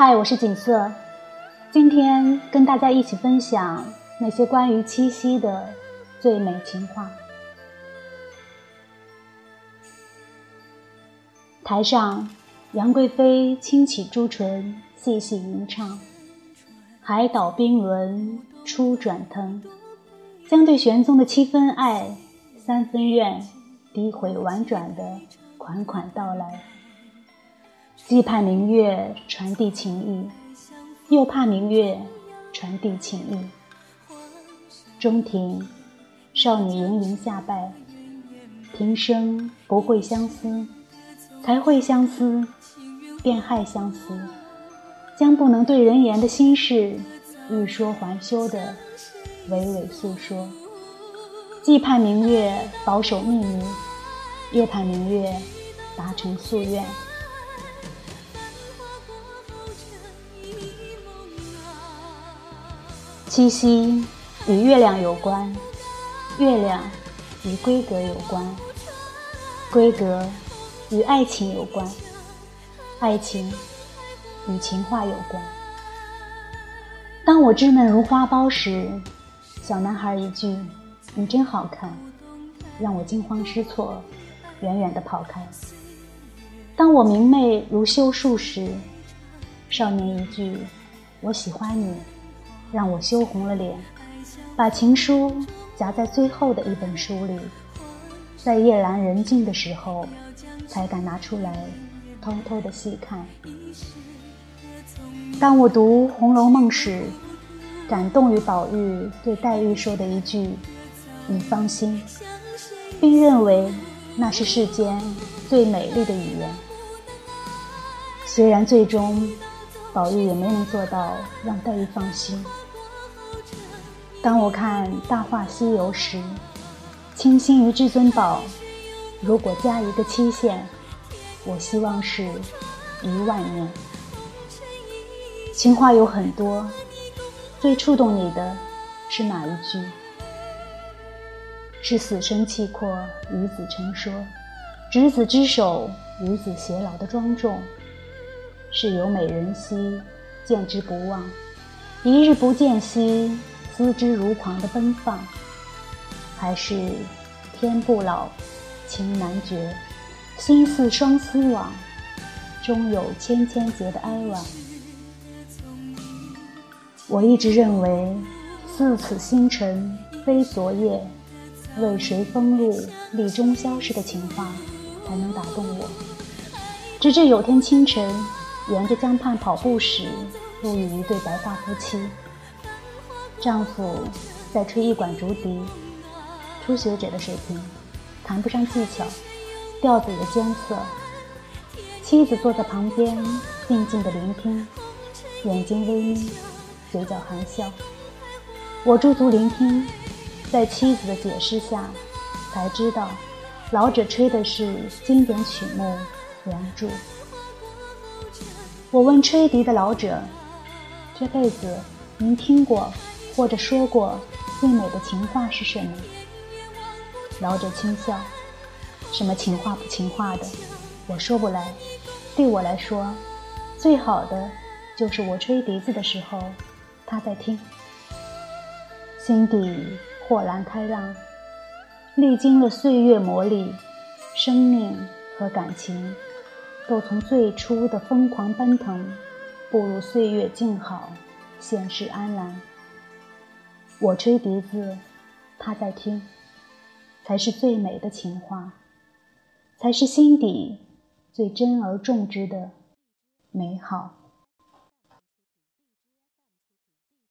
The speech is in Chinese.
嗨，我是锦瑟，今天跟大家一起分享那些关于七夕的最美情话。台上，杨贵妃轻启朱唇，细细吟唱：“海岛冰轮初转腾，将对玄宗的七分爱、三分怨，诋毁婉转的款款道来。”既盼明月传递情意，又怕明月传递情意。中庭，少女盈盈下拜，平生不会相思，才会相思，便害相思，将不能对人言的心事，欲说还休的娓娓诉说。既盼明月保守秘密，又盼明月达成夙愿。七夕与月亮有关，月亮与闺阁有关，闺阁与爱情有关，爱情与情话有关。当我稚嫩如花苞时，小男孩一句“你真好看”，让我惊慌失措，远远地跑开。当我明媚如羞树时，少年一句“我喜欢你”。让我羞红了脸，把情书夹在最后的一本书里，在夜阑人静的时候，才敢拿出来偷偷的细看。当我读《红楼梦》时，感动于宝玉对黛玉说的一句“你放心”，并认为那是世间最美丽的语言。虽然最终。宝玉也没能做到让黛玉放心。当我看《大话西游》时，倾心于至尊宝，如果加一个期限，我希望是一万年。情话有很多，最触动你的是哪一句？是死生契阔，与子成说，执子之手，与子偕老的庄重。是有美人兮，见之不忘；一日不见兮，思之如狂的奔放，还是天不老，情难绝，心似双丝网，终有千千结的哀婉。我一直认为，似此星辰非昨夜，为谁风露立中宵时的情话，才能打动我。直至有天清晨。沿着江畔跑步时，路遇一对白发夫妻。丈夫在吹一管竹笛，初学者的水平，谈不上技巧，调子也艰涩。妻子坐在旁边，静静的聆听，眼睛微眯，嘴角含笑。我驻足聆听，在妻子的解释下，才知道，老者吹的是经典曲目《梁祝》。我问吹笛的老者：“这辈子您听过或者说过最美的情话是什么？”老者轻笑：“什么情话不情话的，我说不来。对我来说，最好的就是我吹笛子的时候，他在听，心底豁然开朗。历经了岁月磨砺，生命和感情。”都从最初的疯狂奔腾，步入岁月静好，现世安然。我吹笛子，他在听，才是最美的情话，才是心底最真而重之的美好。